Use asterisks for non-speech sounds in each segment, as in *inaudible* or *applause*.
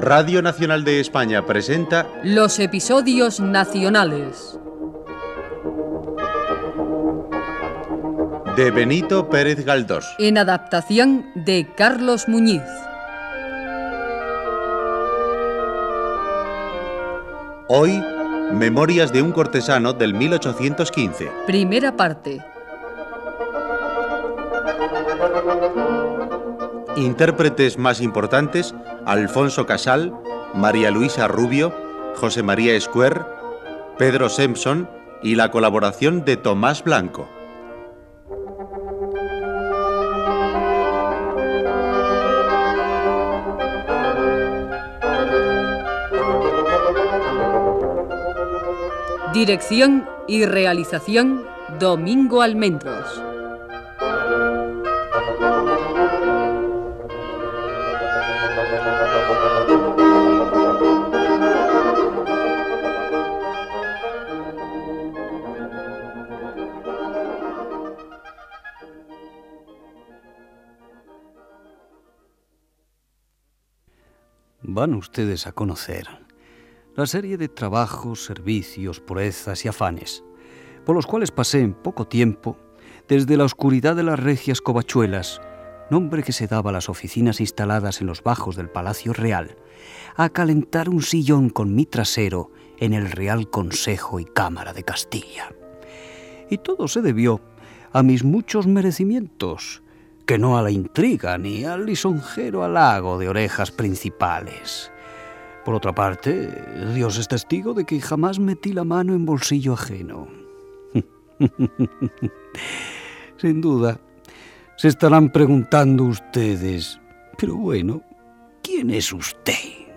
Radio Nacional de España presenta Los episodios nacionales. de Benito Pérez Galdós. En adaptación de Carlos Muñiz. Hoy, Memorias de un cortesano del 1815. Primera parte. Intérpretes más importantes, Alfonso Casal, María Luisa Rubio, José María Escuer, Pedro Simpson y la colaboración de Tomás Blanco. Dirección y realización Domingo Almendros. Van ustedes a conocer la serie de trabajos, servicios, proezas y afanes, por los cuales pasé en poco tiempo, desde la oscuridad de las regias covachuelas, nombre que se daba a las oficinas instaladas en los bajos del Palacio Real, a calentar un sillón con mi trasero en el Real Consejo y Cámara de Castilla. Y todo se debió a mis muchos merecimientos, que no a la intriga ni al lisonjero halago de orejas principales. Por otra parte, Dios es testigo de que jamás metí la mano en bolsillo ajeno. *laughs* Sin duda, se estarán preguntando ustedes, pero bueno, ¿quién es usted?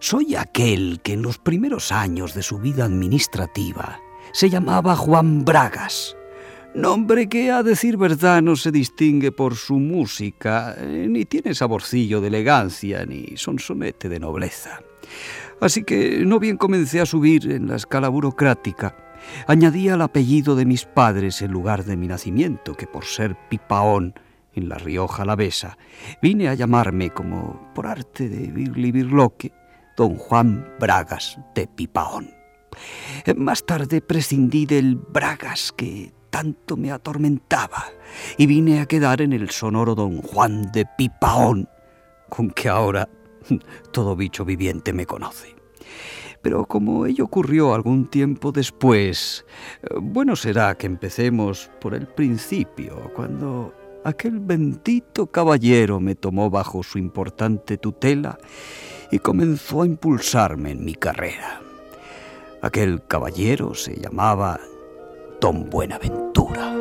Soy aquel que en los primeros años de su vida administrativa se llamaba Juan Bragas, nombre que a decir verdad no se distingue por su música, eh, ni tiene saborcillo de elegancia, ni sonsonete de nobleza. Así que no bien comencé a subir en la escala burocrática, añadí al apellido de mis padres en lugar de mi nacimiento, que por ser Pipaón, en la Rioja Alavesa, vine a llamarme, como por arte de Birli Birloque, don Juan Bragas de Pipaón. Más tarde prescindí del Bragas que tanto me atormentaba y vine a quedar en el sonoro don Juan de Pipaón, con que ahora *laughs* todo bicho viviente me conoce. Pero como ello ocurrió algún tiempo después, bueno será que empecemos por el principio, cuando aquel bendito caballero me tomó bajo su importante tutela y comenzó a impulsarme en mi carrera. Aquel caballero se llamaba Don Buenaventura.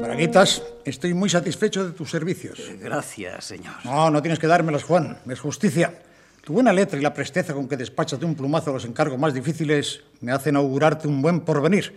Braguitas, estoy muy satisfecho de tus servicios. Gracias, señor. No, no tienes que dármelas, Juan. Es justicia. Tu buena letra y la presteza con que despachas de un plumazo los encargos más difíciles me hacen augurarte un buen porvenir.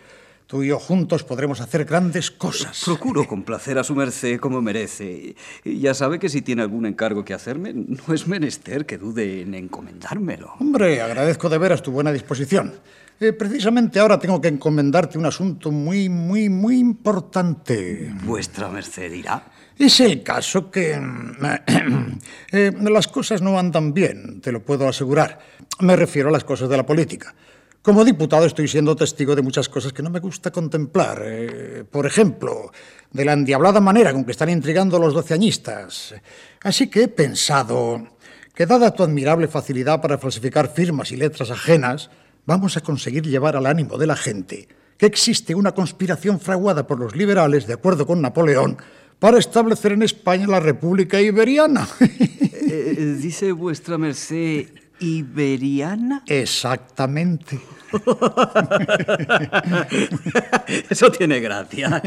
Tú y yo juntos podremos hacer grandes cosas. Procuro complacer a su merced como merece. Y ya sabe que si tiene algún encargo que hacerme, no es menester que dude en encomendármelo. Hombre, agradezco de veras tu buena disposición. Eh, precisamente ahora tengo que encomendarte un asunto muy, muy, muy importante. Vuestra merced dirá. Es el caso que *clears throat* eh, las cosas no andan bien, te lo puedo asegurar. Me refiero a las cosas de la política. Como diputado estoy siendo testigo de muchas cosas que no me gusta contemplar. Eh, por ejemplo, de la endiablada manera con que están intrigando los doceañistas. Así que he pensado que dada tu admirable facilidad para falsificar firmas y letras ajenas, vamos a conseguir llevar al ánimo de la gente que existe una conspiración fraguada por los liberales, de acuerdo con Napoleón, para establecer en España la República Iberiana. Eh, dice vuestra merced *laughs* iberiana. Exactamente. Eso tiene gracia.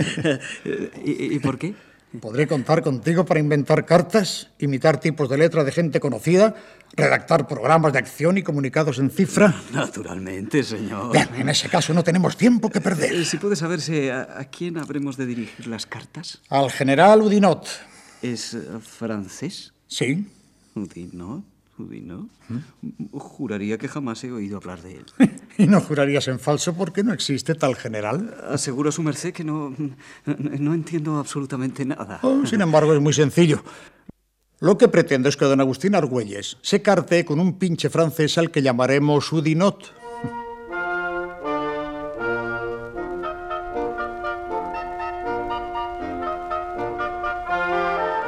¿Y, y por qué? Podré contar contigo para inventar cartas, imitar tipos de letra de gente conocida, redactar programas de acción y comunicados en cifra. Naturalmente, señor. Bien, en ese caso no tenemos tiempo que Eh, perder. Si puede saberse a, a quién habremos de dirigir las cartas. Al general Udinot. ¿Es eh, francés? Sí. Udinot. Udinot. Juraría que jamás he oído hablar de él. *laughs* y no jurarías en falso porque no existe tal general. Aseguro a su merced que no, no entiendo absolutamente nada. Oh, sin embargo, es muy sencillo. Lo que pretendo es que don Agustín Argüelles se carte con un pinche francés al que llamaremos Udinot.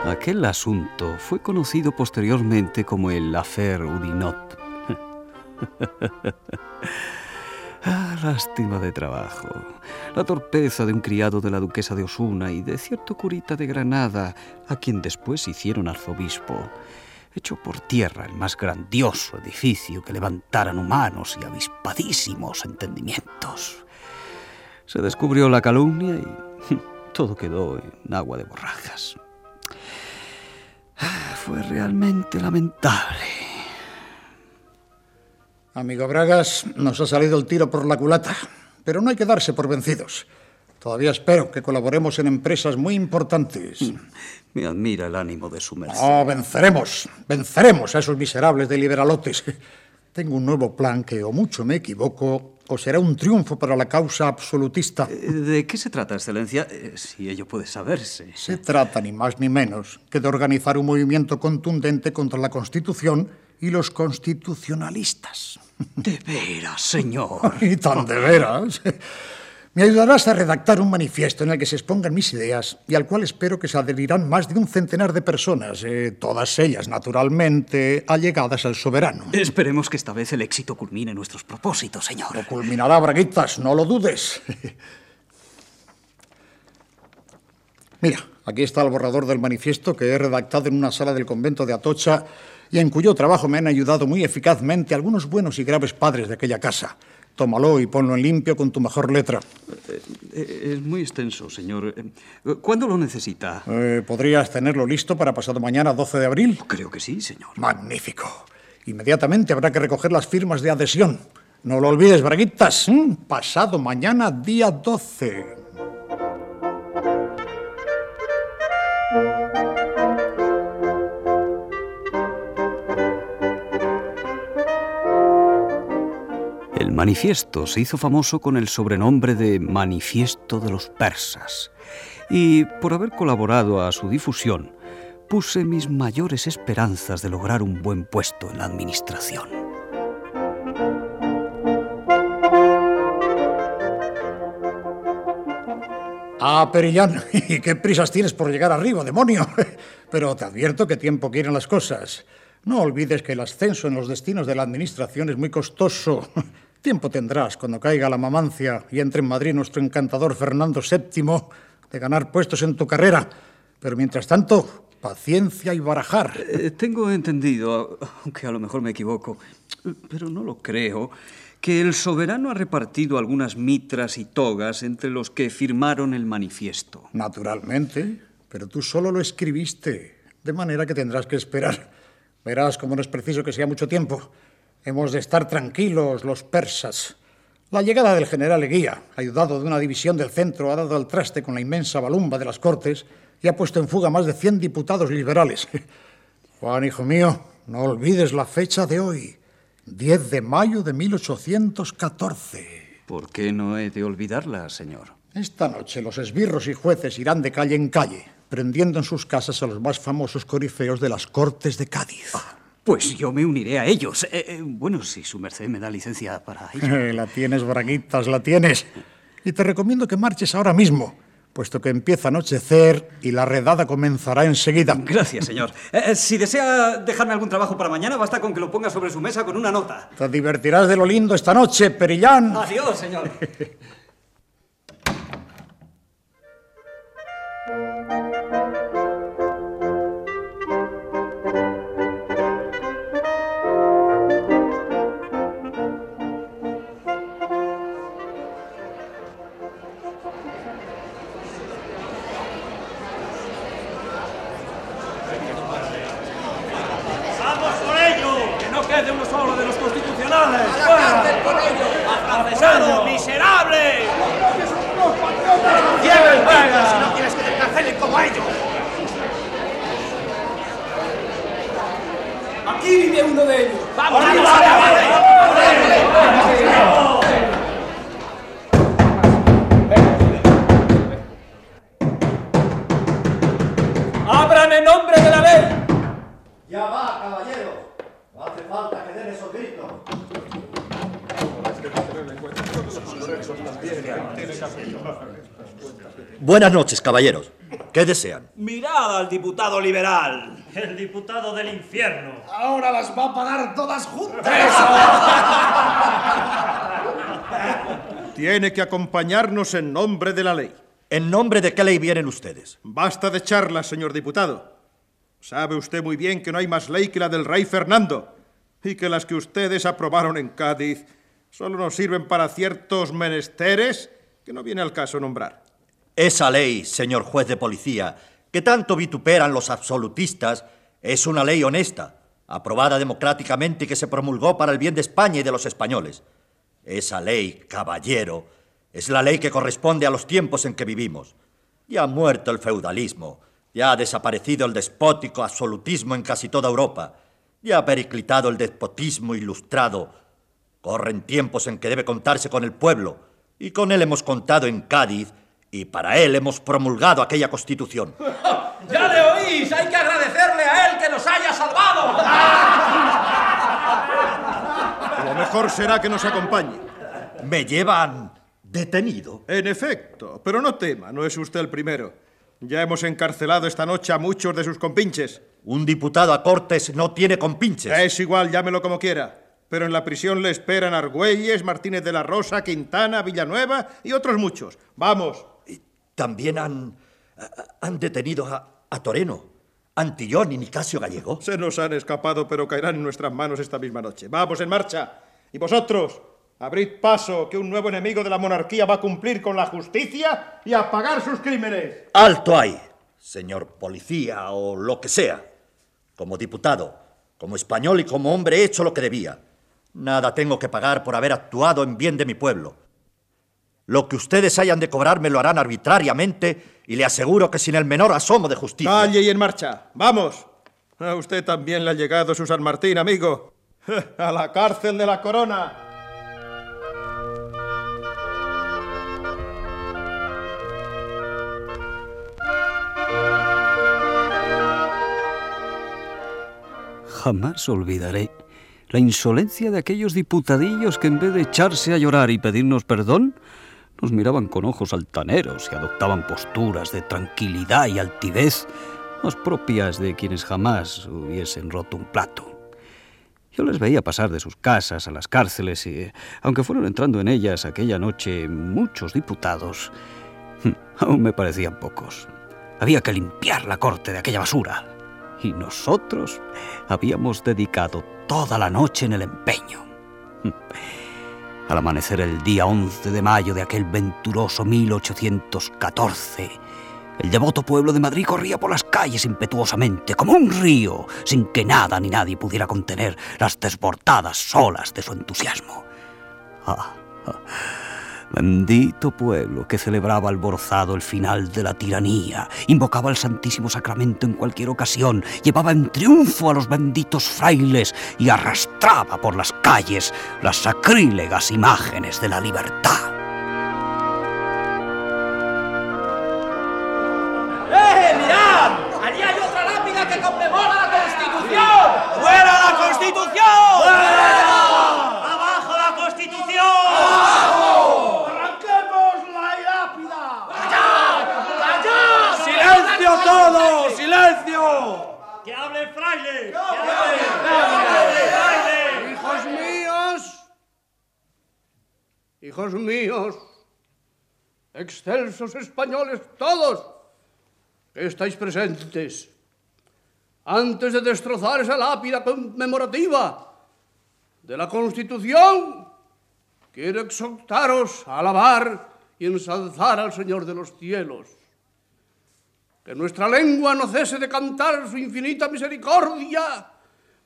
Aquel asunto fue conocido posteriormente como el Affair Udinot. *laughs* ah, lástima de trabajo. La torpeza de un criado de la duquesa de Osuna y de cierto curita de Granada, a quien después hicieron arzobispo. Echó por tierra el más grandioso edificio que levantaran humanos y avispadísimos entendimientos. Se descubrió la calumnia y *laughs* todo quedó en agua de borrajas. Fue realmente lamentable. Amigo Bragas, nos ha salido el tiro por la culata, pero no hay que darse por vencidos. Todavía espero que colaboremos en empresas muy importantes. Mm, me admira el ánimo de su merced. Oh, venceremos, venceremos a esos miserables de liberalotes. Tengo un nuevo plan que, o mucho me equivoco, o será un triunfo para la causa absolutista. Eh, ¿De qué se trata, Excelencia? Eh, si ello puede saberse. Se trata ni más ni menos que de organizar un movimiento contundente contra la Constitución y los constitucionalistas. ¿De veras, señor? *laughs* y tan de veras. Me ayudarás a redactar un manifiesto en el que se expongan mis ideas y al cual espero que se adherirán más de un centenar de personas, eh, todas ellas, naturalmente, allegadas al soberano. Esperemos que esta vez el éxito culmine nuestros propósitos, señor. Lo culminará, Braguitas, no lo dudes. *laughs* Mira, aquí está el borrador del manifiesto que he redactado en una sala del convento de Atocha y en cuyo trabajo me han ayudado muy eficazmente algunos buenos y graves padres de aquella casa. Tómalo y ponlo en limpio con tu mejor letra. Eh, eh, es muy extenso, señor. Eh, ¿Cuándo lo necesita? ¿Podrías tenerlo listo para pasado mañana, 12 de abril? Creo que sí, señor. Magnífico. Inmediatamente habrá que recoger las firmas de adhesión. No lo olvides, Braguitas. Pasado mañana, día 12. Manifiesto se hizo famoso con el sobrenombre de Manifiesto de los Persas, y por haber colaborado a su difusión, puse mis mayores esperanzas de lograr un buen puesto en la administración. Ah, Perillán, *laughs* ¿y qué prisas tienes por llegar arriba, demonio? *laughs* Pero te advierto que tiempo quieren las cosas. No olvides que el ascenso en los destinos de la administración es muy costoso. *laughs* Tiempo tendrás cuando caiga la mamancia y entre en Madrid nuestro encantador Fernando VII de ganar puestos en tu carrera. Pero mientras tanto, paciencia y barajar. Eh, tengo entendido, aunque a lo mejor me equivoco, pero no lo creo, que el soberano ha repartido algunas mitras y togas entre los que firmaron el manifiesto. Naturalmente, pero tú solo lo escribiste, de manera que tendrás que esperar. Verás cómo no es preciso que sea mucho tiempo. Hemos de estar tranquilos los persas. La llegada del general Eguía, ayudado de una división del centro, ha dado al traste con la inmensa balumba de las Cortes y ha puesto en fuga más de 100 diputados liberales. *laughs* Juan, hijo mío, no olvides la fecha de hoy, 10 de mayo de 1814. ¿Por qué no he de olvidarla, señor? Esta noche los esbirros y jueces irán de calle en calle, prendiendo en sus casas a los más famosos corifeos de las Cortes de Cádiz. Ah. Pues yo me uniré a ellos. Eh, eh, bueno, si su merced me da licencia para *laughs* ello. la tienes, Braguitas, la tienes. Y te recomiendo que marches ahora mismo, puesto que empieza a anochecer y la redada comenzará enseguida. Gracias, señor. Eh, si desea dejarme algún trabajo para mañana, basta con que lo ponga sobre su mesa con una nota. Te divertirás de lo lindo esta noche, Perillán. Adiós, señor. *laughs* Buenas noches, caballeros. ¿Qué desean? Mirad al diputado liberal. El diputado del infierno. Ahora las va a pagar todas juntas. Tiene que acompañarnos en nombre de la ley. ¿En nombre de qué ley vienen ustedes? Basta de charlas, señor diputado. Sabe usted muy bien que no hay más ley que la del rey Fernando y que las que ustedes aprobaron en Cádiz solo nos sirven para ciertos menesteres que no viene al caso nombrar. Esa ley, señor juez de policía, que tanto vituperan los absolutistas, es una ley honesta, aprobada democráticamente y que se promulgó para el bien de España y de los españoles. Esa ley, caballero, es la ley que corresponde a los tiempos en que vivimos. Ya ha muerto el feudalismo, ya ha desaparecido el despótico absolutismo en casi toda Europa, ya ha periclitado el despotismo ilustrado. Corren tiempos en que debe contarse con el pueblo, y con él hemos contado en Cádiz, y para él hemos promulgado aquella constitución. *laughs* ¡Ya le oís! ¡Hay que agradecerle a él que nos haya salvado! *laughs* Lo mejor será que nos acompañe. Me llevan detenido. En efecto, pero no tema, no es usted el primero. Ya hemos encarcelado esta noche a muchos de sus compinches. Un diputado a Cortes no tiene compinches. Es igual, llámelo como quiera. Pero en la prisión le esperan Argüelles, Martínez de la Rosa, Quintana, Villanueva y otros muchos. Vamos. También han, han detenido a, a Toreno, Antillón y Nicasio Gallego. Se nos han escapado, pero caerán en nuestras manos esta misma noche. Vamos, en marcha. Y vosotros, abrid paso, que un nuevo enemigo de la monarquía va a cumplir con la justicia y a pagar sus crímenes. Alto ahí, señor policía o lo que sea. Como diputado, como español y como hombre he hecho lo que debía. Nada tengo que pagar por haber actuado en bien de mi pueblo. Lo que ustedes hayan de cobrarme lo harán arbitrariamente y le aseguro que sin el menor asomo de justicia. Calle y en marcha. Vamos. A usted también le ha llegado su San Martín, amigo. *laughs* A la cárcel de la corona. Jamás olvidaré la insolencia de aquellos diputadillos que en vez de echarse a llorar y pedirnos perdón, nos miraban con ojos altaneros y adoptaban posturas de tranquilidad y altivez más propias de quienes jamás hubiesen roto un plato. Yo les veía pasar de sus casas a las cárceles y, aunque fueron entrando en ellas aquella noche muchos diputados, aún me parecían pocos. Había que limpiar la corte de aquella basura. Y nosotros habíamos dedicado toda la noche en el empeño. Al amanecer el día 11 de mayo de aquel venturoso 1814, el devoto pueblo de Madrid corría por las calles impetuosamente, como un río, sin que nada ni nadie pudiera contener las desbordadas olas de su entusiasmo. Ah, ah, bendito pueblo que celebraba alborozado el final de la tiranía, invocaba el Santísimo Sacramento en cualquier ocasión, llevaba en triunfo a los benditos frailes y arrastraba por las calles las sacrílegas imágenes de la libertad. ¡Eh, mirad! ¡Allí hay otra lápida que conmemora la Constitución! ¡Fuera la Constitución! ¡Fuera! ¡Abajo la Constitución! ¡Arranquemos la lápida! ¡Allá! ¡Silencio todos! ¡Silencio! ¡Que hable el fraile! ¡Que hable el fraile! Hijos míos, hijos míos, excelsos españoles todos, que estáis presentes, antes de destrozar esa lápida conmemorativa de la Constitución, quiero exhortaros a alabar y ensalzar al Señor de los cielos que nuestra lengua no cese de cantar su infinita misericordia,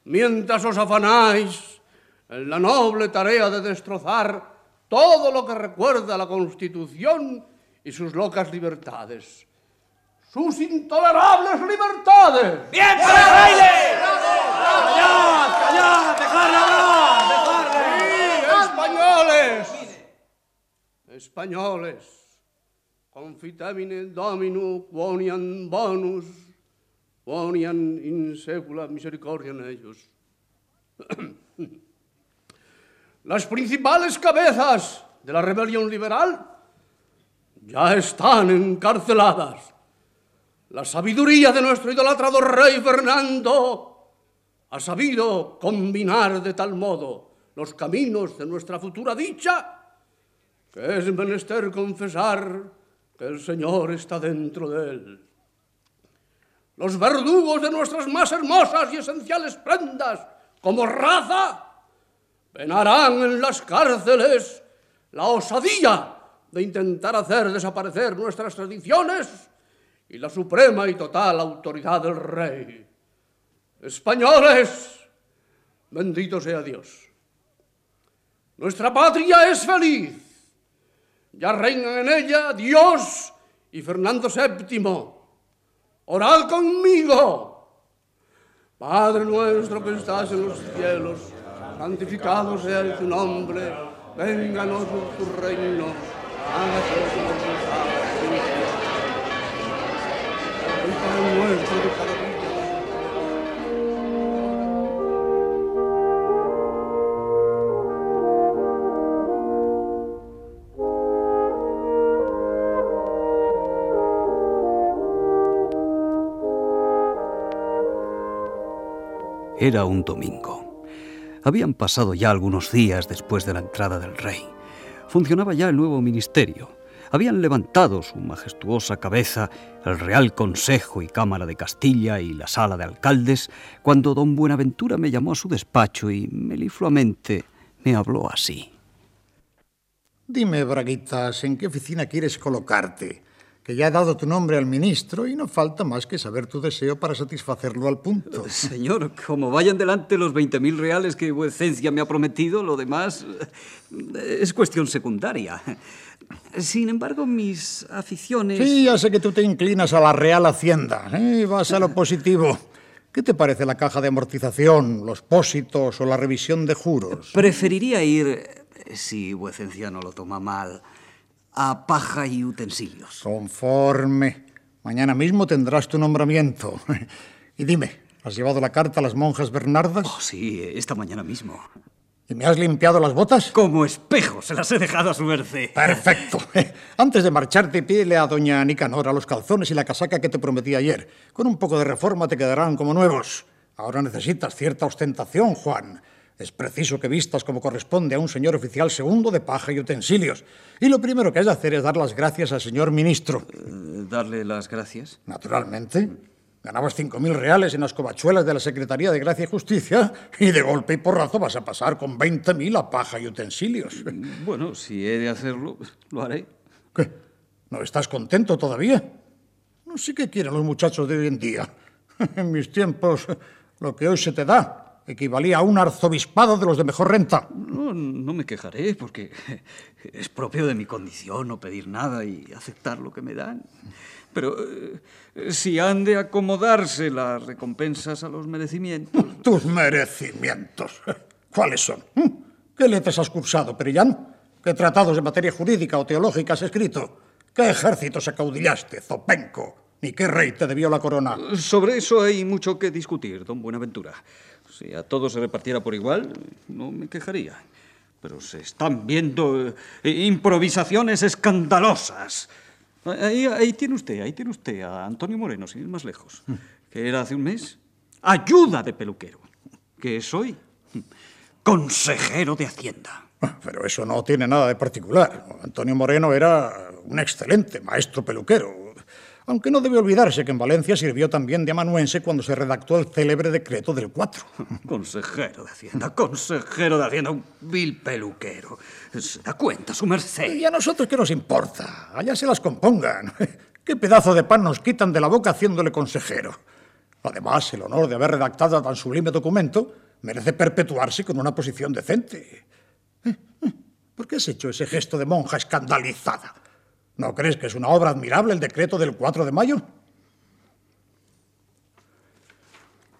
mientras os afanáis en la noble tarea de destrozar todo lo que recuerda la Constitución y sus locas libertades. ¡Sus intolerables libertades! ¡Bien para el baile! ¡Callad, callad! ¡Dejadle hablar! ¡Sí, españoles! Españoles, confitemine domino quonian bonus, quonian in secula misericordia en ellos. *clears throat* Las principales cabezas de la rebelión liberal ya están encarceladas. La sabiduría de nuestro idolatrado rey Fernando ha sabido combinar de tal modo los caminos de nuestra futura dicha que es menester confesar que el Señor está dentro de él. Los verdugos de nuestras más hermosas y esenciales prendas como raza penarán en las cárceles la osadía de intentar hacer desaparecer nuestras tradiciones y la suprema y total autoridad del rey. Españoles, bendito sea Dios. Nuestra patria es feliz. Ya reinan en ella Dios y Fernando VII. Orad conmigo. Padre nuestro que estás en los cielos, santificado sea tu nombre, vénganos tu reino, hágase tu voluntad. Era un domingo. Habían pasado ya algunos días después de la entrada del rey. Funcionaba ya el nuevo ministerio. Habían levantado su majestuosa cabeza el Real Consejo y Cámara de Castilla y la Sala de Alcaldes cuando don Buenaventura me llamó a su despacho y melifluamente me habló así. Dime, Braguitas, ¿en qué oficina quieres colocarte? Que ya he dado tu nombre al ministro y no falta más que saber tu deseo para satisfacerlo al punto. *laughs* Señor, como vayan delante los 20.000 reales que vuecencia me ha prometido, lo demás eh, es cuestión secundaria. Sin embargo, mis aficiones... Sí, ya sé que tú te inclinas a la Real Hacienda. ¿eh? Vas a lo positivo. ¿Qué te parece la caja de amortización, los pósitos o la revisión de juros? Preferiría ir, si vuecencia no lo toma mal, a paja y utensilios. Conforme. Mañana mismo tendrás tu nombramiento. *laughs* Y dime, ¿has llevado la carta a las monjas Bernardas? Oh, sí, esta mañana mismo. ¿Y me has limpiado las botas? Como espejo, se las he dejado a su merced. Perfecto. *laughs* Antes de marcharte, pídele a doña Nicanora los calzones y la casaca que te prometí ayer. Con un poco de reforma te quedarán como nuevos. Ahora necesitas cierta ostentación, Juan. Es preciso que vistas como corresponde a un señor oficial segundo de paja y utensilios. Y lo primero que has de hacer es dar las gracias al señor ministro. Eh, ¿Darle las gracias? Naturalmente. Ganabas cinco mil reales en las covachuelas de la Secretaría de Gracia y Justicia y de golpe y porrazo vas a pasar con veinte mil a paja y utensilios. Bueno, si he de hacerlo, lo haré. ¿Qué? ¿No estás contento todavía? No sé qué quieren los muchachos de hoy en día. *laughs* En mis tiempos, lo que hoy se te da equivalía a un arzobispado de los de mejor renta. No, no me quejaré, porque es propio de mi condición no pedir nada y aceptar lo que me dan. Pero eh, si han de acomodarse las recompensas a los merecimientos... Tus merecimientos. ¿Cuáles son? ¿Mm? ¿Qué letras has cursado, Perillán? ¿Qué tratados de materia jurídica o teológica has escrito? ¿Qué ejércitos acaudillaste, Zopenco? ¿Ni qué rey te debió la corona? Sobre eso hay mucho que discutir, don Buenaventura. Si a todos se repartiera por igual, no me quejaría. Pero se están viendo eh, improvisaciones escandalosas. Ahí, ahí tiene usted, ahí tiene usted a Antonio Moreno, sin ir más lejos. Que era hace un mes ayuda de peluquero. Que soy consejero de Hacienda. Pero eso no tiene nada de particular. Antonio Moreno era un excelente maestro peluquero. Aunque no debe olvidarse que en Valencia sirvió también de amanuense cuando se redactó el célebre decreto del 4. *laughs* Consejero de Hacienda, consejero de Hacienda, un vil peluquero. ¿Se da cuenta, su merced? ¿Y a nosotros qué nos importa? Allá se las compongan. *laughs* ¿Qué pedazo de pan nos quitan de la boca haciéndole consejero? Además, el honor de haber redactado tan sublime documento merece perpetuarse con una posición decente. ¿Eh? ¿Eh? ¿Por qué has hecho ese gesto de monja escandalizada? ¿No crees que es una obra admirable el decreto del 4 de mayo?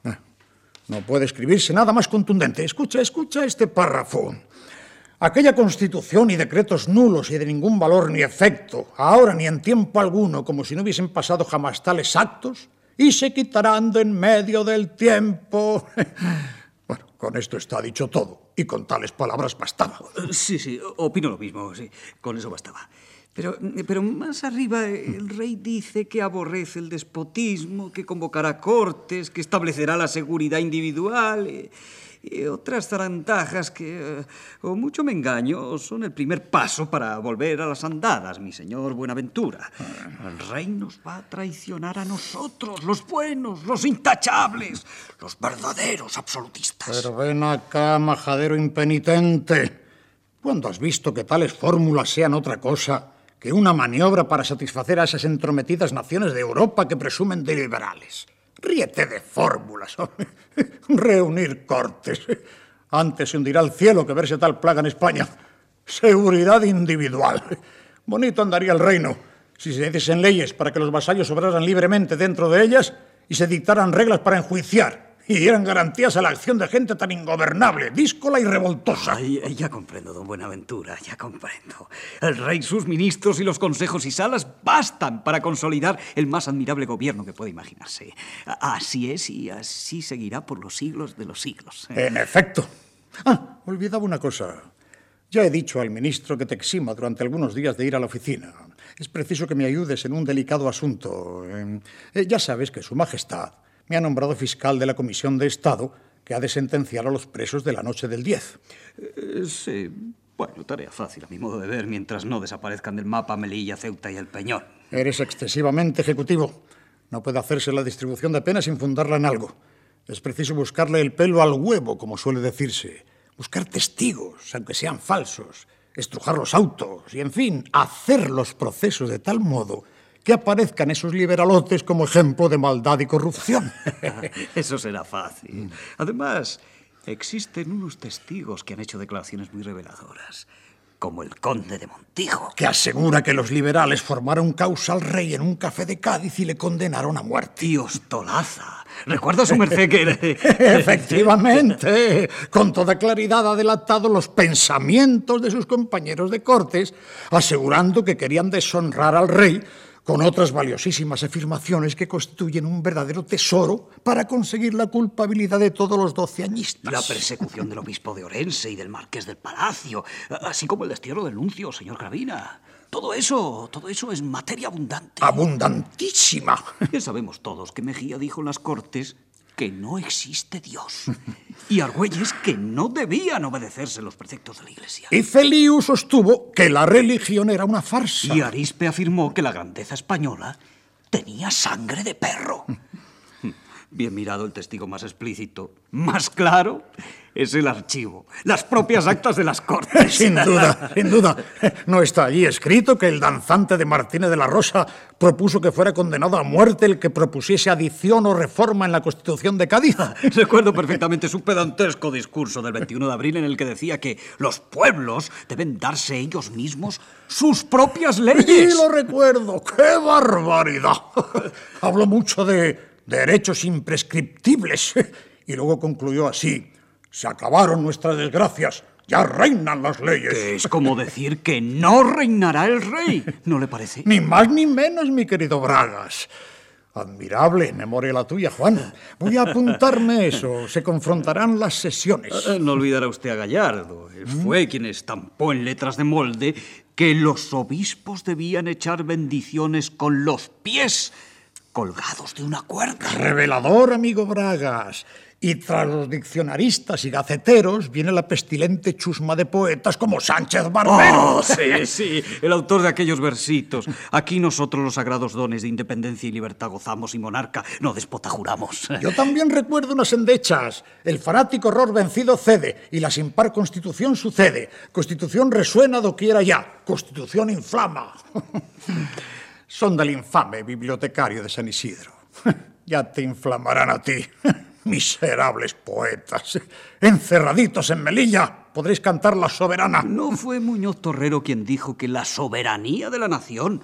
Ah, No puede escribirse nada más contundente. Escucha, escucha este párrafo. Aquella constitución y decretos nulos y de ningún valor ni efecto, ahora ni en tiempo alguno, como si no hubiesen pasado jamás tales actos, y se quitarán de en medio del tiempo. *laughs* Bueno, con esto está dicho todo, y con tales palabras bastaba. Sí, sí, opino lo mismo, sí, con eso bastaba. Pero, pero más arriba el rey dice que aborrece el despotismo, que convocará cortes, que establecerá la seguridad individual. eh, y otras zarandajas que, eh, o mucho me engaño, son el primer paso para volver a las andadas, mi señor Buenaventura. El rey nos va a traicionar a nosotros, los buenos, los intachables, los verdaderos absolutistas. Pero ven acá, majadero impenitente. ¿Cuándo has visto que tales fórmulas sean otra cosa que unha maniobra para satisfacer a esas entrometidas naciones de Europa que presumen de liberales. Ríete de fórmulas, *laughs* reunir cortes. Antes se hundirá el cielo que verse tal plaga en España. Seguridad individual. Bonito andaría el reino si se hiciesen leyes para que los vasallos obraran libremente dentro de ellas y se dictaran reglas para enjuiciar y dieran garantías a la acción de gente tan ingobernable, díscola y revoltosa. Ay, ya comprendo, don Buenaventura, ya comprendo. El rey, sus ministros y los consejos y salas bastan para consolidar el más admirable gobierno que puede imaginarse. Así es y así seguirá por los siglos de los siglos. En efecto. Ah, olvidaba una cosa. Ya he dicho al ministro que te exima durante algunos días de ir a la oficina. Es preciso que me ayudes en un delicado asunto. Eh, ya sabes que Su Majestad me ha nombrado fiscal de la Comisión de Estado que ha de sentenciar a los presos de la noche del 10. Eh, Sí, bueno, tarea fácil a mi modo de ver, mientras no desaparezcan del mapa Melilla, Ceuta y el Peñón. Eres excesivamente ejecutivo. No puede hacerse la distribución de penas sin fundarla en algo. Es preciso buscarle el pelo al huevo, como suele decirse. Buscar testigos, aunque sean falsos. Estrujar los autos y, en fin, hacer los procesos de tal modo que aparezcan esos liberalotes como ejemplo de maldad y corrupción. *laughs* Eso será fácil. Además, existen unos testigos que han hecho declaraciones muy reveladoras, como el conde de Montijo. que asegura que los liberales formaron causa al rey en un café de Cádiz y le condenaron a muerte. Y Ostolaza. ¿Recuerda su merced que... *laughs* Efectivamente, con toda claridad ha delatado los pensamientos de sus compañeros de cortes, asegurando que querían deshonrar al rey con otras valiosísimas afirmaciones que constituyen un verdadero tesoro para conseguir la culpabilidad de todos los doceañistas. La persecución del obispo de Orense y del marqués del Palacio, así como el destierro del nuncio, señor Gravina. Todo eso, todo eso es materia abundante. Abundantísima. Ya sabemos todos que Mejía dijo en las Cortes que no existe Dios. Y Argüelles que no debían obedecerse los preceptos de la Iglesia. Y Feliu sostuvo que la religión era una farsa. Y Arispe afirmó que la grandeza española tenía sangre de perro. Bien mirado el testigo más explícito, más claro, es el archivo, las propias actas de las Cortes. *laughs* Sin duda, sin duda. ¿No está allí escrito que el danzante de Martínez de la Rosa propuso que fuera condenado a muerte el que propusiese adición o reforma en la Constitución de Cádiz? *laughs* Recuerdo perfectamente su pedantesco discurso del 21 de abril en el que decía que los pueblos deben darse ellos mismos sus propias Sí, leyes. lo recuerdo. ¡Qué barbaridad! Habló mucho de derechos imprescriptibles *laughs* y luego concluyó así. Se acabaron nuestras desgracias. Ya reinan las leyes. Que es como decir que no reinará el rey, ¿no le parece? Ni más ni menos, mi querido Bragas. Admirable memoria la tuya, Juan. Voy a apuntarme eso. Se confrontarán las sesiones. Eh, No olvidará usted a Gallardo. Él fue quien estampó en letras de molde que los obispos debían echar bendiciones con los pies colgados de una cuerda. Revelador, amigo Bragas. Y tras los diccionaristas y gaceteros viene la pestilente chusma de poetas como Sánchez Barbero. Oh, *laughs* sí, sí, el autor de aquellos versitos. Aquí nosotros los sagrados dones de independencia y libertad gozamos y monarca no despota juramos. Yo también recuerdo unas endechas. El fanático horror vencido cede y la sin par constitución sucede. Constitución resuena doquiera ya. Constitución inflama. *laughs* Son del infame bibliotecario de San Isidro. *laughs* Ya te inflamarán a ti. *laughs* Miserables poetas. Encerraditos en Melilla, podréis cantar la soberana. ¿No fue Muñoz Torrero quien dijo que la soberanía de la nación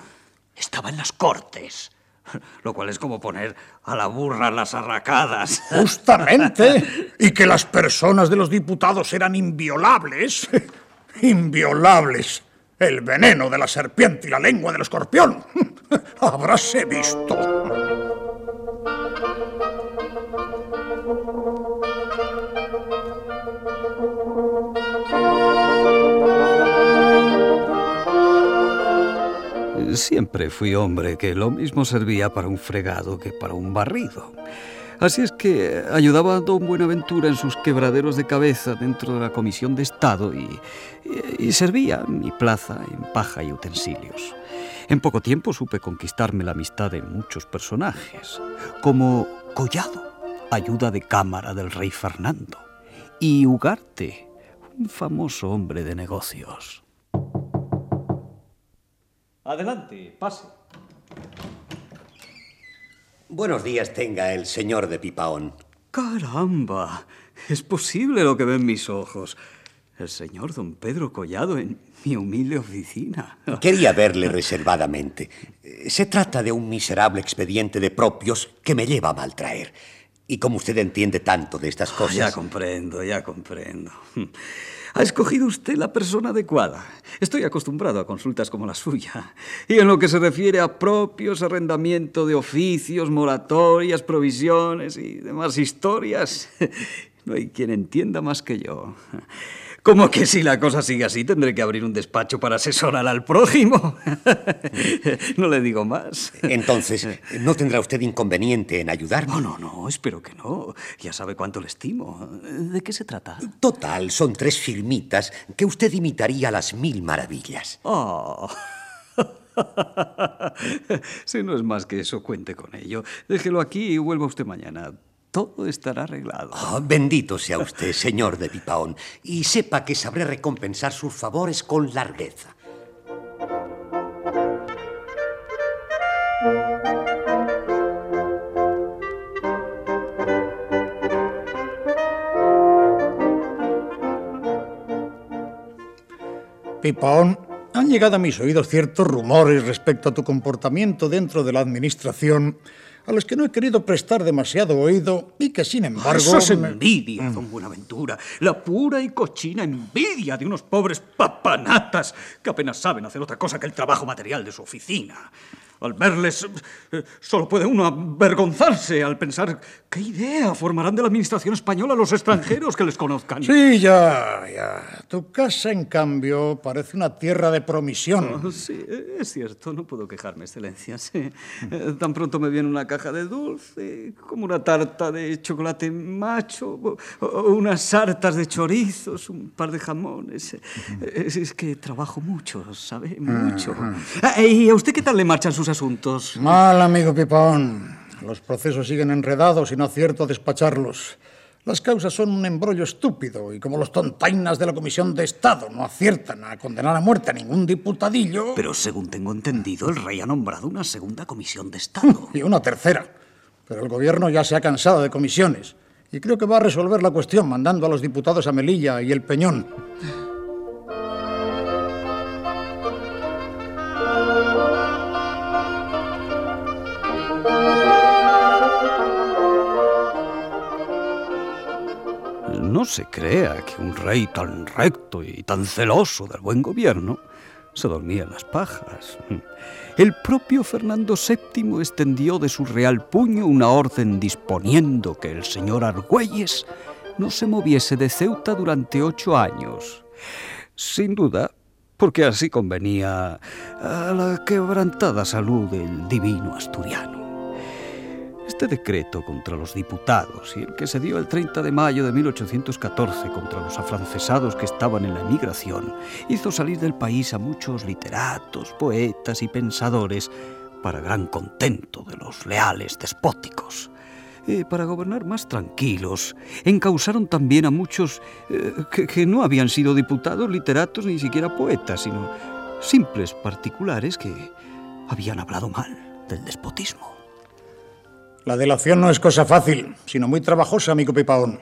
estaba en las cortes? *laughs* Lo cual es como poner a la burra las arracadas. Justamente. Y que las personas de los diputados eran inviolables. inviolables. El veneno de la serpiente y la lengua del escorpión. *laughs* Habráse visto. Siempre fui hombre que lo mismo servía para un fregado que para un barrido. Así es que ayudaba a don Buenaventura en sus quebraderos de cabeza dentro de la Comisión de Estado y, servía mi plaza en paja y utensilios. En poco tiempo supe conquistarme la amistad de muchos personajes, como Collado, ayuda de cámara del rey Fernando, y Ugarte, un famoso hombre de negocios. Adelante, pase. Buenos días tenga el señor de Pipaón. Caramba, es posible lo que ven mis ojos. El señor don Pedro Collado en mi humilde oficina. *laughs* Quería verle reservadamente. Se trata de un miserable expediente de propios que me lleva a maltraer. Y como usted entiende tanto de estas cosas... Ya comprendo, ya comprendo. Ha escogido usted la persona adecuada. Estoy acostumbrado a consultas como la suya. Y en lo que se refiere a propios, arrendamiento de oficios, moratorias, provisiones y demás historias, *laughs* no hay quien entienda más que yo. Como que si la cosa sigue así tendré que abrir un despacho para asesorar al prójimo. *laughs* no le digo más. Entonces, ¿no tendrá usted inconveniente en ayudarme? No, no, no, espero que no. Ya sabe cuánto le estimo. ¿De qué se trata? Total, son tres firmitas que usted imitaría a las mil maravillas. Oh. *laughs* si no es más que eso, cuente con ello. Déjelo aquí y vuelva usted mañana todo estará arreglado. Oh, bendito sea usted, señor de Pipaón, y sepa que sabré recompensar sus favores con largueza. Pipaón, han llegado a mis oídos ciertos rumores respecto a tu comportamiento dentro de la administración a los que no he querido prestar demasiado oído y que, sin embargo... Eso es envidia, don Buenaventura. La pura y cochina envidia de unos pobres papanatas que apenas saben hacer otra cosa que el trabajo material de su oficina. Al verles, eh, solo puede uno avergonzarse al pensar qué idea formarán de la administración española los extranjeros que les conozcan. Sí, ya, ya. Tu casa, en cambio, parece una tierra de promisión. Oh, sí, es cierto, no puedo quejarme, excelencia. Sí. Eh, tan pronto me viene una caja de dulce, como una tarta de chocolate macho, o, unas sartas de chorizos, un par de jamones. Es, es, que trabajo mucho, ¿sabe? Mucho. Ah, ¿Y a usted qué tal le marchan sus asuntos? Mal, amigo Pipón. Los procesos siguen enredados y no acierto a despacharlos. Las causas son un embrollo estúpido y como los tontainas de la Comisión de Estado no aciertan a condenar a muerte a ningún diputadillo... Pero según tengo entendido, el rey ha nombrado una segunda Comisión de Estado. *laughs* y una tercera. Pero el gobierno ya se ha cansado de comisiones y creo que va a resolver la cuestión mandando a los diputados a Melilla y el Peñón. No se crea que un rey tan recto y tan celoso del buen gobierno se dormía en las pajas. El propio Fernando VII extendió de su real puño una orden disponiendo que el señor Argüelles no se moviese de Ceuta durante ocho años. Sin duda, porque así convenía a la quebrantada salud del divino asturiano. Este decreto contra los diputados y el que se dio el 30 de mayo de 1814 contra los afrancesados que estaban en la emigración hizo salir del país a muchos literatos, poetas y pensadores para gran contento de los leales despóticos. Eh, para gobernar más tranquilos, encausaron también a muchos eh, que, que no habían sido diputados, literatos ni siquiera poetas, sino simples particulares que habían hablado mal del despotismo. La delación no es cosa fácil, sino muy trabajosa, amigo Pipaón.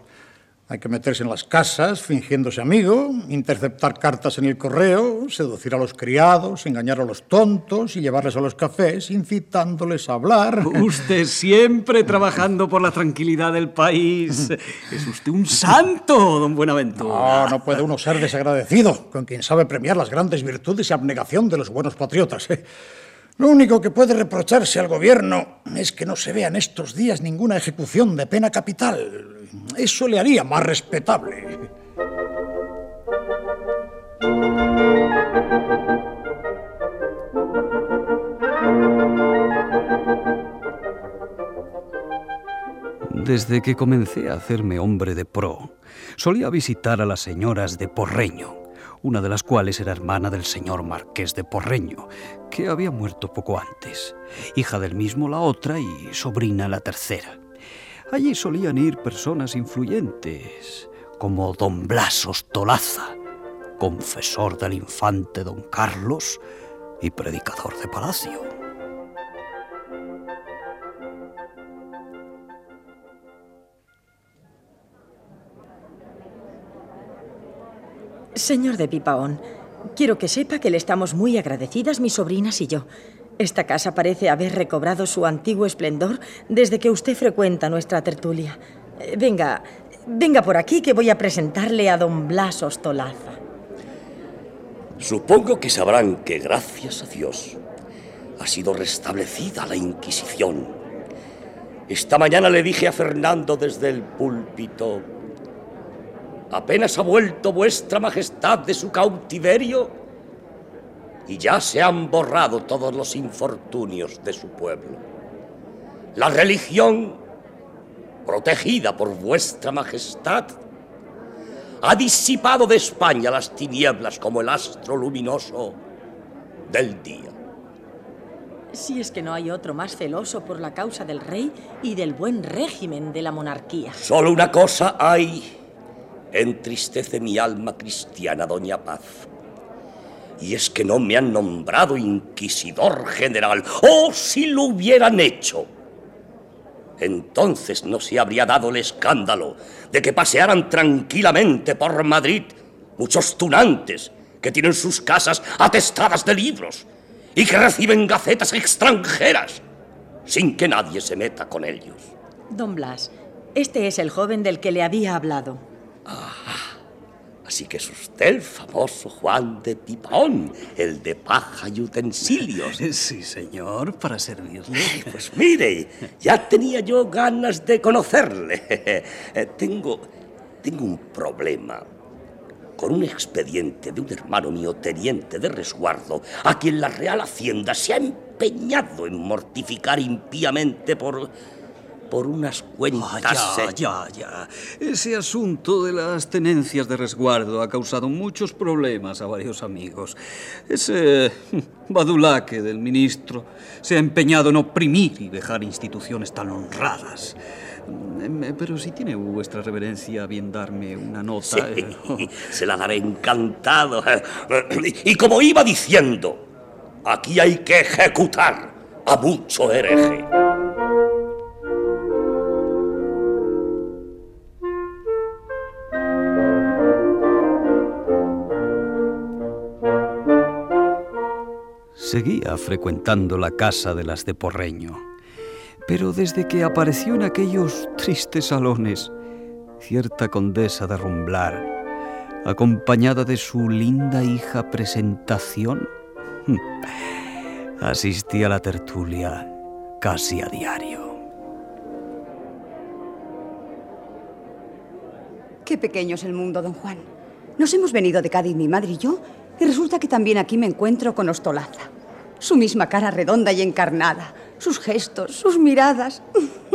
Hay que meterse en las casas fingiéndose amigo, interceptar cartas en el correo, seducir a los criados, engañar a los tontos y llevarles a los cafés incitándoles a hablar. *laughs* Usted siempre trabajando por la tranquilidad del país. *laughs* Es usted un santo, don Buenaventura. No, no puede uno ser desagradecido con quien sabe premiar las grandes virtudes y abnegación de los buenos patriotas. ¿eh? Lo único que puede reprocharse al gobierno es que no se vea en estos días ninguna ejecución de pena capital. Eso le haría más respetable. Desde que comencé a hacerme hombre de pro, solía visitar a las señoras de Porreño, una de las cuales era hermana del señor marqués de Porreño, que había muerto poco antes, hija del mismo la otra y sobrina la tercera. Allí solían ir personas influyentes, como don Blas Ostolaza, confesor del infante don Carlos y predicador de palacio. Señor de Pipaón, quiero que sepa que le estamos muy agradecidas mis sobrinas y yo. Esta casa parece haber recobrado su antiguo esplendor desde que usted frecuenta nuestra tertulia. Eh, Venga, venga por aquí que voy a presentarle a don Blas Ostolaza. Supongo que sabrán que gracias a Dios ha sido restablecida la Inquisición. Esta mañana le dije a Fernando desde el púlpito, apenas ha vuelto vuestra majestad de su cautiverio y ya se han borrado todos los infortunios de su pueblo. La religión, protegida por vuestra majestad, ha disipado de España las tinieblas como el astro luminoso del día. Si es que no hay otro más celoso por la causa del rey y del buen régimen de la monarquía. Solo una cosa hay. Entristece mi alma cristiana, doña Paz. Y es que no me han nombrado inquisidor general. ¡Oh, si lo hubieran hecho! Entonces no se habría dado el escándalo de que pasearan tranquilamente por Madrid muchos tunantes que tienen sus casas atestadas de libros y que reciben gacetas extranjeras sin que nadie se meta con ellos. Don Blas, este es el joven del que le había hablado. Así que es usted el famoso Juan de Pipaón, el de paja y utensilios. *laughs* Sí, señor, para servirle. Pues mire, ya tenía yo ganas de conocerle. *laughs* Eh, Tengo, tengo un problema con un expediente de un hermano mío teniente de resguardo, a quien la Real Hacienda se ha empeñado en mortificar impíamente por, por unas cuentas. Ah, ya, ya, ya. Ese asunto de las tenencias de resguardo ha causado muchos problemas a varios amigos. Ese *laughs* badulaque del ministro se ha empeñado en oprimir y dejar instituciones tan honradas. Mm, Pero si tiene vuestra reverencia a bien darme una nota. Sí, eh, *laughs* se la daré encantado. *clears throat* Y como iba diciendo, aquí hay que ejecutar a mucho hereje. Seguía frecuentando la casa de las de Porreño, pero desde que apareció en aquellos tristes salones cierta condesa de Rumblar, acompañada de su linda hija presentación, *laughs* asistí a la tertulia casi a diario. Qué pequeño es el mundo, don Juan. Nos hemos venido de Cádiz, mi madre y yo, y resulta que también aquí me encuentro con Ostolaza. Su misma cara redonda y encarnada, sus gestos, sus miradas.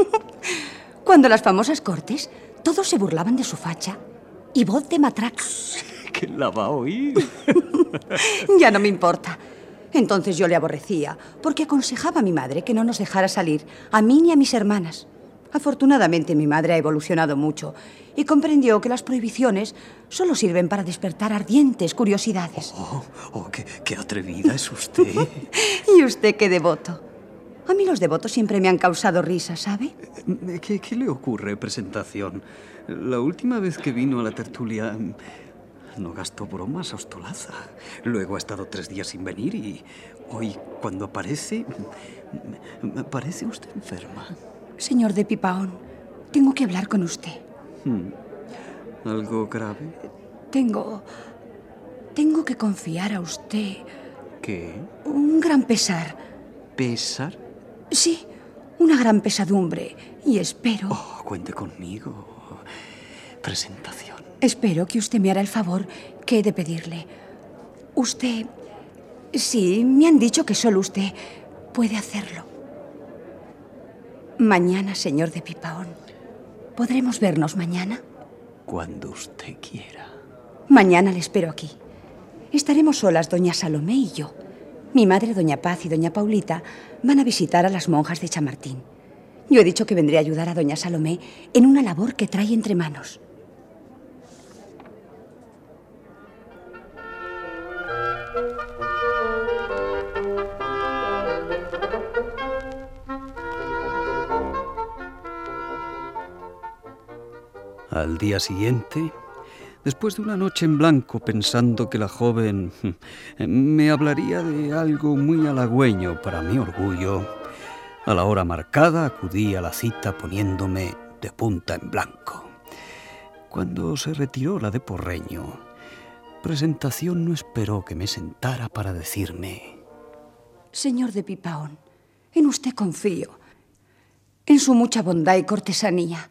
*laughs* Cuando las famosas cortes, todos se burlaban de su facha y voz de matraca. *laughs* ¿Quién la va a oír? *laughs* ya no me importa. Entonces yo le aborrecía, porque aconsejaba a mi madre que no nos dejara salir, a mí ni a mis hermanas. Afortunadamente mi madre ha evolucionado mucho y comprendió que las prohibiciones solo sirven para despertar ardientes curiosidades. Oh, oh, qué, qué atrevida es usted. *laughs* y usted qué devoto. A mí los devotos siempre me han causado risa, ¿sabe? ¿Qué, qué le ocurre, presentación? La última vez que vino a la tertulia no gastó bromas a Ostolaza. Luego ha estado tres días sin venir y hoy, cuando aparece, me parece usted enferma. Señor de Pipaón, tengo que hablar con usted. Hmm. ¿Algo grave? Tengo... Tengo que confiar a usted ¿Qué? un gran pesar. ¿Pesar? Sí, una gran pesadumbre. Y espero... Oh, cuente conmigo. Presentación. Espero que usted me hará el favor que he de pedirle. Usted... Sí, me han dicho que solo usted puede hacerlo. Mañana, señor de Pipaón. ¿Podremos vernos mañana? Cuando usted quiera. Mañana le espero aquí. Estaremos solas doña Salomé y yo. Mi madre, doña Paz y doña Paulita van a visitar a las monjas de Chamartín. Yo he dicho que vendré a ayudar a doña Salomé en una labor que trae entre manos. Al día siguiente, después de una noche en blanco pensando que la joven hm, me hablaría de algo muy halagüeño para mi orgullo, a la hora marcada acudí a la cita poniéndome de punta en blanco. Cuando se retiró la de Porreño, presentación no esperó que me sentara para decirme, Señor de Pipaón, en usted confío, en su mucha bondad y cortesanía.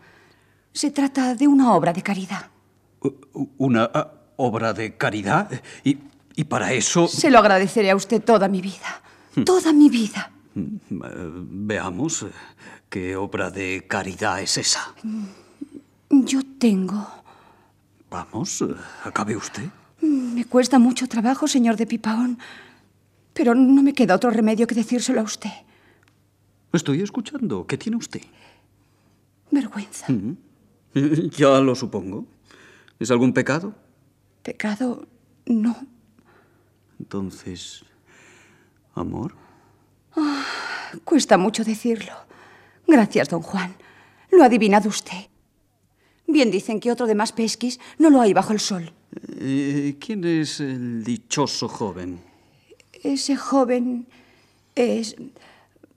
Se trata de una obra de caridad. ¿Una ah, obra de caridad? ¿Y, y para eso...? Se lo agradeceré a usted toda mi vida. Toda mi vida. Mm, eh, Veamos eh, qué obra de caridad es esa. Yo tengo... Vamos, eh, acabe usted. Me cuesta mucho trabajo, señor de Pipaón, pero no me queda otro remedio que decírselo a usted. Estoy escuchando. ¿Qué tiene usted? Vergüenza. Mm. *laughs* Ya lo supongo. ¿Es algún pecado? Pecado, no. Entonces, amor. Ah, cuesta mucho decirlo. Gracias, don Juan. Lo ha adivinado usted. Bien dicen que otro de más pesquis no lo hay bajo el sol. Eh, ¿Quién es el dichoso joven? Ese joven es...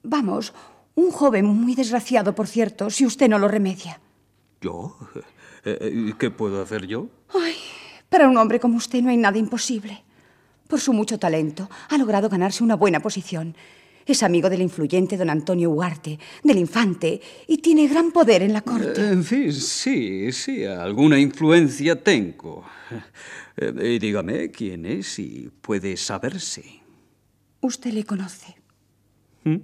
Vamos, un joven muy desgraciado, por cierto, si usted no lo remedia. ¿Yo? Eh, ¿Qué puedo hacer yo? Ay, para un hombre como usted no hay nada imposible. Por su mucho talento, ha logrado ganarse una buena posición. Es amigo del influyente don Antonio Ugarte, del infante, y tiene gran poder en la corte. En fin, sí, sí, alguna influencia tengo. Eh, dígame quién es y puede saberse. Usted le conoce. ¿Mm?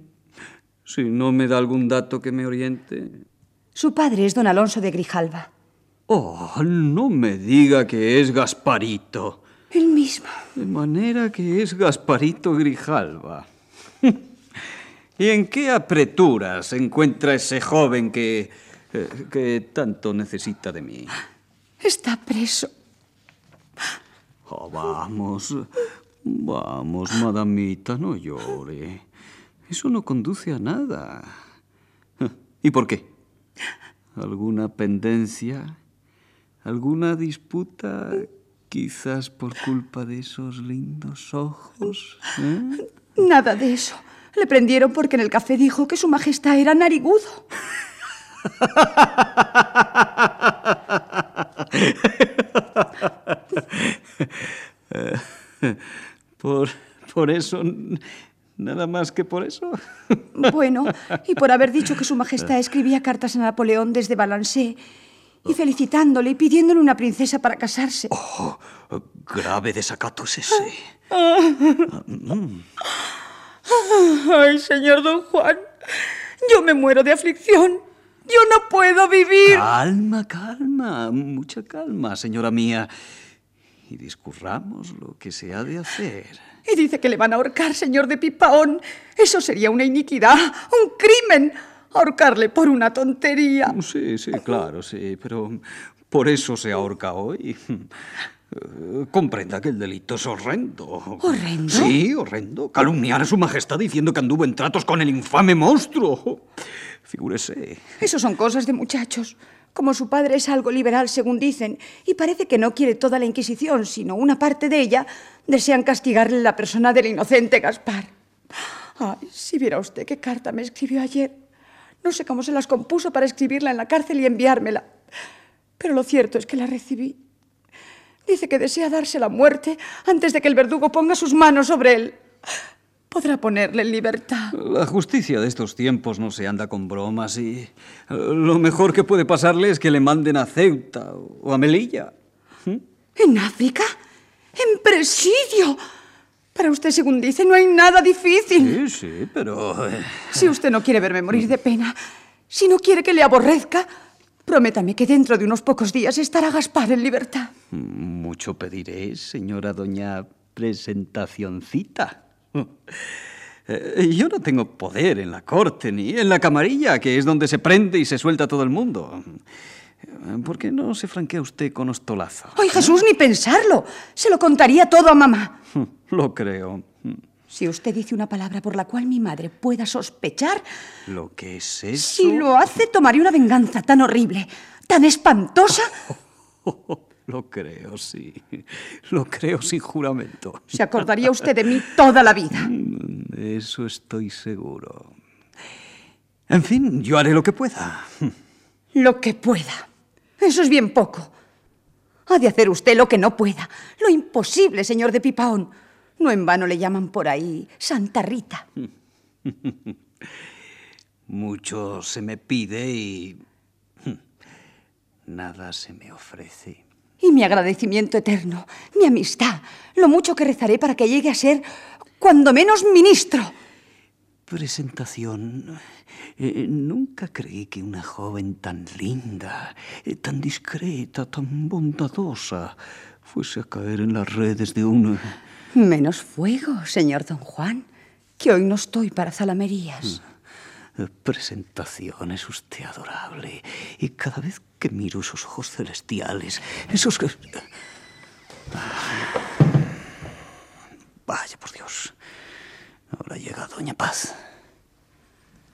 Si no me da algún dato que me oriente. Su padre es don Alonso de Grijalva. Oh, no me diga que es Gasparito. El mismo. De manera que es Gasparito Grijalva. *laughs* ¿Y en qué apretura se encuentra ese joven que, eh, que tanto necesita de mí? Está preso. Oh, vamos, vamos, madamita, no llore. Eso no conduce a nada. *laughs* ¿Y por qué? ¿Alguna pendencia? ¿Alguna disputa? Quizás por culpa de esos lindos ojos. ¿eh? Nada de eso. Le prendieron porque en el café dijo que su majestad era narigudo. *laughs* por, por eso, nada más que por eso. *laughs* Bueno, y por haber dicho que su majestad escribía cartas a Napoleón desde Balancé y felicitándole y pidiéndole una princesa para casarse. Oh, grave desacato es ese. *laughs* Ay, señor don Juan, yo me muero de aflicción. Yo no puedo vivir. Calma, calma, mucha calma, señora mía. Y discurramos lo que se ha de hacer. Y dice que le van a ahorcar, señor de Pipaón. Eso sería una iniquidad, un crimen. Ahorcarle por una tontería. Sí, sí, claro, sí, pero por eso se ahorca hoy. *laughs* Comprenda que el delito es horrendo. ¿Horrendo? Sí, horrendo. Calumniar a su majestad diciendo que anduvo en tratos con el infame monstruo. Figúrese. Eso son cosas de muchachos. Como su padre es algo liberal, según dicen, y parece que no quiere toda la Inquisición, sino una parte de ella, desean castigarle la persona del inocente Gaspar. Ay, si viera usted qué carta me escribió ayer. No sé cómo se las compuso para escribirla en la cárcel y enviármela. Pero lo cierto es que la recibí. Dice que desea darse la muerte antes de que el verdugo ponga sus manos sobre él. Podrá ponerle en libertad. La justicia de estos tiempos no se anda con bromas y eh, lo mejor que puede pasarle es que le manden a Ceuta o a Melilla. ¿Mm? ¿En África? ¿En presidio? Para usted, según dice, no hay nada difícil. Sí, sí, pero... Eh, si usted no quiere verme morir de pena, si no quiere que le aborrezca, Prométame que dentro de unos pocos días estará Gaspar en libertad. Mucho pediré, señora doña Presentacioncita. *laughs* Eh, yo no tengo poder en la corte ni en la camarilla, que es donde se prende y se suelta todo el mundo. ¿Por qué no se franquea usted con Ostolazo? ¡Ay, Jesús, ni pensarlo! Se lo contaría todo a mamá. *laughs* Lo creo. Si usted dice una palabra por la cual mi madre pueda sospechar... ¿Lo que es eso? Si lo hace, tomaré una venganza tan horrible, tan espantosa... *laughs* *laughs* lo creo, sí. Lo creo sin juramento. Se acordaría usted de mí toda la vida. Mm, eso estoy seguro. En fin, yo haré lo que pueda. Lo que pueda. Eso es bien poco. Ha de hacer usted lo que no pueda. Lo imposible, señor de Pipaón. No en vano le llaman por ahí Santa Rita. Mucho se me pide y nada se me ofrece. Y mi agradecimiento eterno, mi amistad, lo mucho que rezaré para que llegue a ser, cuando menos, ministro. Presentación. Eh, nunca creí que una joven tan linda, eh, tan discreta, tan bondadosa, fuese a caer en las redes de una Menos fuego, señor don Juan, que hoy no estoy para zalamerías. Presentación, es usted adorable. Y cada vez que miro esos ojos celestiales, esos que... Vaya, por Dios. Ahora llega Doña Paz.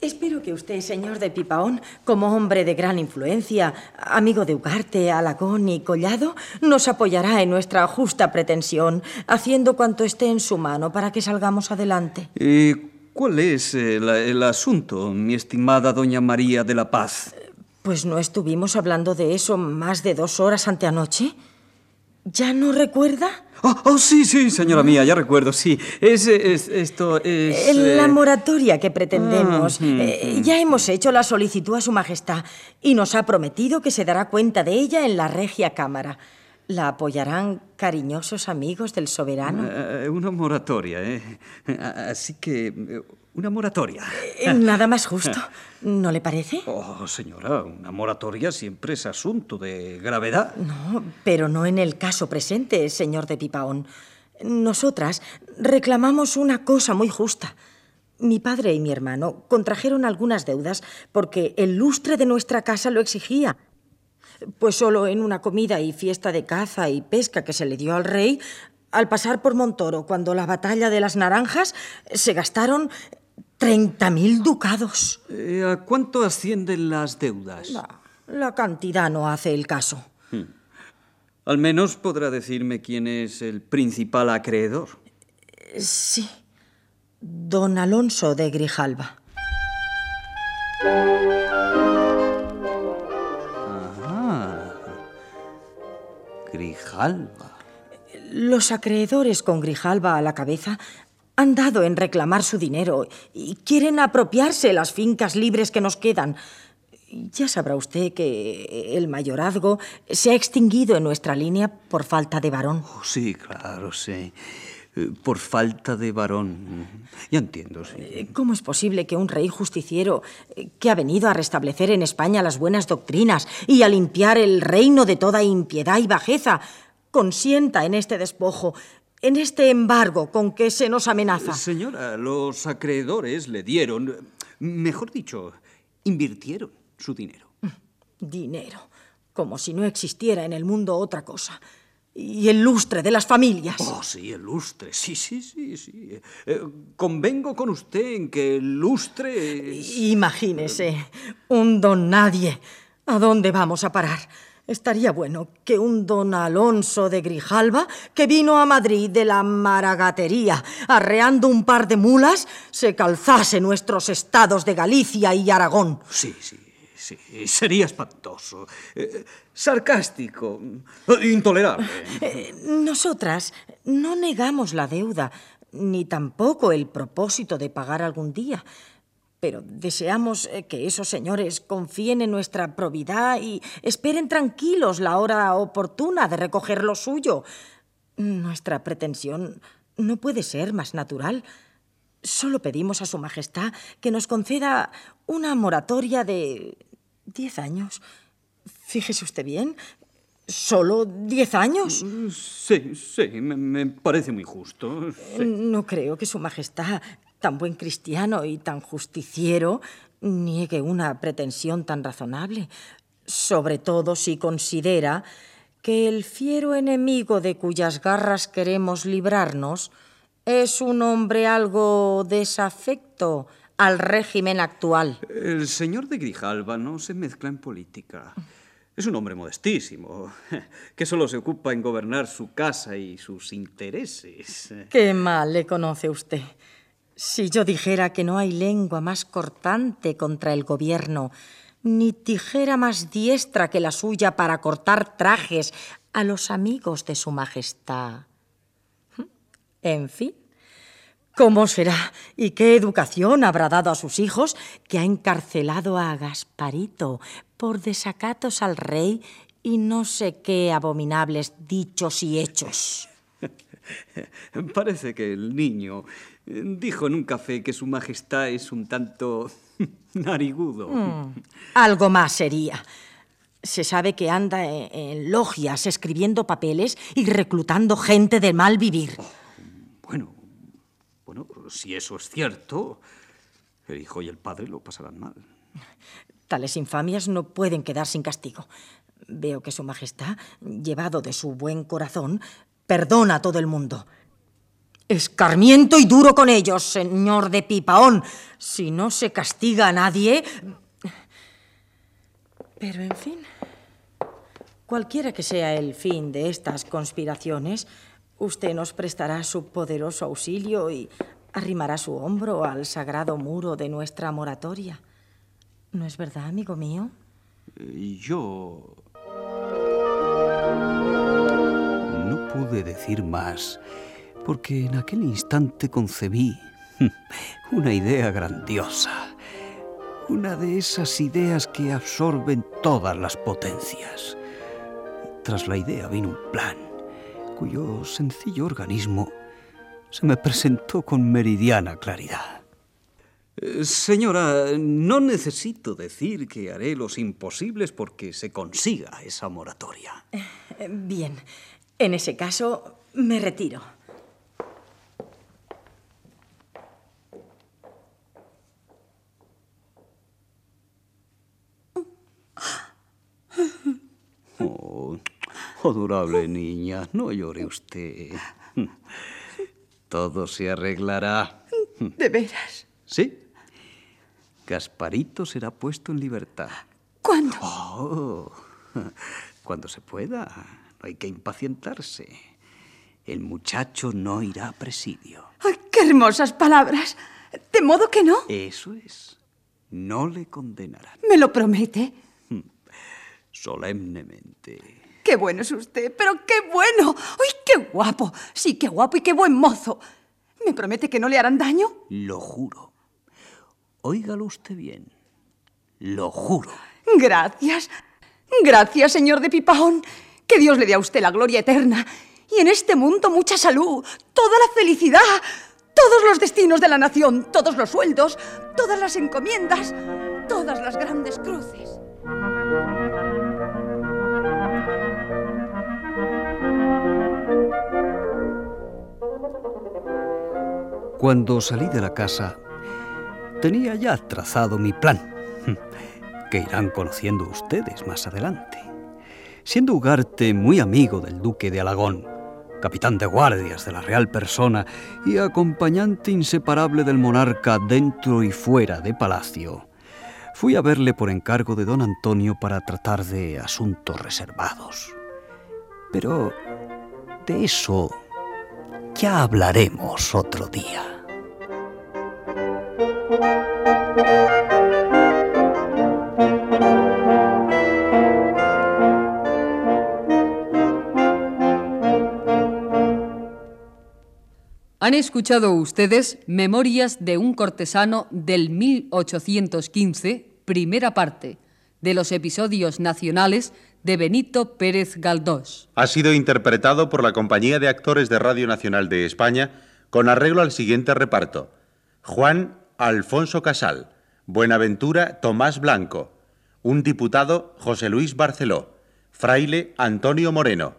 Espero que usted, señor de Pipaón, como hombre de gran influencia, amigo de Ugarte, Alagón y Collado, nos apoyará en nuestra justa pretensión, haciendo cuanto esté en su mano para que salgamos adelante. ¿Y cuál es el, el asunto, mi estimada doña María de la Paz? Pues no estuvimos hablando de eso más de dos horas anteanoche. ¿Ya no recuerda? Oh, oh, sí, sí, señora mía, ya recuerdo, sí. Es, esto es... La eh, moratoria que pretendemos. Ah, eh, ya hemos hecho la solicitud a su majestad y nos ha prometido que se dará cuenta de ella en la regia cámara. ¿La apoyarán cariñosos amigos del soberano? Eh, una moratoria, ¿eh? Así que una moratoria. Eh, nada más justo, ¿no le parece? Oh, señora, una moratoria siempre es asunto de gravedad. No, pero no en el caso presente, señor de Pipaón. Nosotras reclamamos una cosa muy justa. Mi padre y mi hermano contrajeron algunas deudas porque el lustre de nuestra casa lo exigía. Pues solo en una comida y fiesta de caza y pesca que se le dio al rey, al pasar por Montoro, cuando la batalla de las naranjas, se gastaron Treinta mil ducados. Eh, ¿A cuánto ascienden las deudas? la cantidad no hace el caso. Hmm. Al menos podrá decirme quién es el principal acreedor. Sí, don Alonso de Grijalva. Grijalva. Los acreedores con Grijalva a la cabeza han dado en reclamar su dinero y quieren apropiarse las fincas libres que nos quedan. Ya sabrá usted que el mayorazgo se ha extinguido en nuestra línea por falta de varón. Oh, sí, claro, sí. Eh, por falta de varón. Ya entiendo, sí. Eh, ¿Cómo es posible que un rey justiciero eh, que ha venido a restablecer en España las buenas doctrinas y a limpiar el reino de toda impiedad y bajeza consienta en este despojo en este embargo con que se nos amenaza? Señora, los acreedores le dieron, mejor dicho, invirtieron su dinero. Dinero, como si no existiera en el mundo otra cosa. Y el lustre de las familias. Oh, sí, el lustre. Sí, sí, sí, sí. Eh, convengo con usted en que el lustre es... Imagínese, un don nadie. ¿A dónde vamos a parar? Estaría bueno que un don Alonso de Grijalva, que vino a Madrid de la maragatería, arreando un par de mulas, se calzase nuestros estados de Galicia y Aragón. Sí, sí, sí. Sería espantoso. Eh, sarcástico. Intolerable. Eh, nosotras no negamos la deuda, ni tampoco el propósito de pagar algún día pero deseamos eh, que esos señores confíen en nuestra probidad y esperen tranquilos la hora oportuna de recoger lo suyo. Nuestra pretensión no puede ser más natural. Solo pedimos a Su Majestad que nos conceda una moratoria de diez años. Fíjese usted bien, ¿Solo diez años? Sí, sí, me, parece muy justo. No creo que Su Majestad tan buen cristiano y tan justiciero, niegue una pretensión tan razonable, sobre todo si considera que el fiero enemigo de cuyas garras queremos librarnos es un hombre algo desafecto al régimen actual. El señor de Grijalva no se mezcla en política. Es un hombre modestísimo, *laughs* que solo se ocupa en gobernar su casa y sus intereses. Qué mal le conoce usted. Si yo dijera que no hay lengua más cortante contra el gobierno, ni tijera más diestra que la suya para cortar trajes a los amigos de Su Majestad. En fin, ¿cómo será y qué educación habrá dado a sus hijos que ha encarcelado a Gasparito por desacatos al rey y no sé qué abominables dichos y hechos? *laughs* Parece que el niño Dijo en un café que su majestad es un tanto *laughs* narigudo. Mm, algo más sería. Se sabe que anda en, logias escribiendo papeles y reclutando gente de mal vivir. Bueno, bueno, si eso es cierto, el hijo y el padre lo pasarán mal. Tales infamias no pueden quedar sin castigo. Veo que Su Majestad, llevado de su buen corazón, perdona a todo el mundo. Escarmiento y duro con ellos, señor de Pipaón. Si no se castiga a nadie... Pero, en fin, cualquiera que sea el fin de estas conspiraciones, usted nos prestará su poderoso auxilio y arrimará su hombro al sagrado muro de nuestra moratoria. ¿No es verdad, amigo mío? Yo... No pude decir más porque en aquel instante concebí *laughs* una idea grandiosa, una de esas ideas que absorben todas las potencias. Tras la idea vino un plan, cuyo sencillo organismo se me presentó con meridiana claridad. Señora, no necesito decir que haré los imposibles porque se consiga esa moratoria. Eh, bien, en ese caso me retiro. Oh, *laughs* adorable niña, no llore usted. *laughs* Todo se arreglará. *laughs* ¿De veras? Sí. Gasparito será puesto en libertad. ¿Cuándo? Oh, cuando se pueda. No hay que impacientarse. El muchacho no irá a presidio. ¡Ay, qué hermosas palabras! ¿De modo que no? Eso es. No le condenarán. ¿Me lo promete? solemnemente. Qué bueno es usted, pero qué bueno. ¡Ay, qué guapo! Sí, qué guapo y qué buen mozo. ¿Me promete que no le harán daño? Lo juro. Óigalo usted bien. Lo juro. Gracias. Gracias, señor de Pipaón. Que Dios le dé a usted la gloria eterna. Y en este mundo mucha salud, toda la felicidad, todos los destinos de la nación, todos los sueldos, todas las encomiendas, todas las grandes cruces. Cuando salí de la casa, tenía ya trazado mi plan, *laughs* que irán conociendo ustedes más adelante. Siendo Ugarte muy amigo del duque de Alagón, capitán de guardias de la real persona y acompañante inseparable del monarca dentro y fuera de palacio, fui a verle por encargo de don Antonio para tratar de asuntos reservados. Pero de eso ya hablaremos otro día. Han escuchado ustedes Memorias de un cortesano del 1815, primera parte, de los episodios nacionales de Benito Pérez Galdós. Ha sido interpretado por la Compañía de Actores de Radio Nacional de España con arreglo al siguiente reparto. Juan Alfonso Casal, Buenaventura Tomás Blanco, un diputado José Luis Barceló, fraile Antonio Moreno,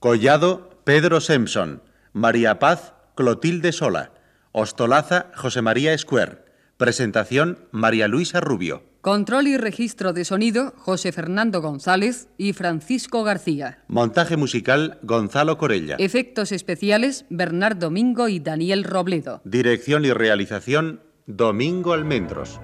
Collado Pedro Simpson, María Paz Clotilde Sola, Ostolaza José María Escuer, presentación María Luisa Rubio. Control y registro de sonido José Fernando González y Francisco García. Montaje musical Gonzalo Corella. Efectos especiales Bernardo Domingo y Daniel Robledo. Dirección y realización Domingo Almendros.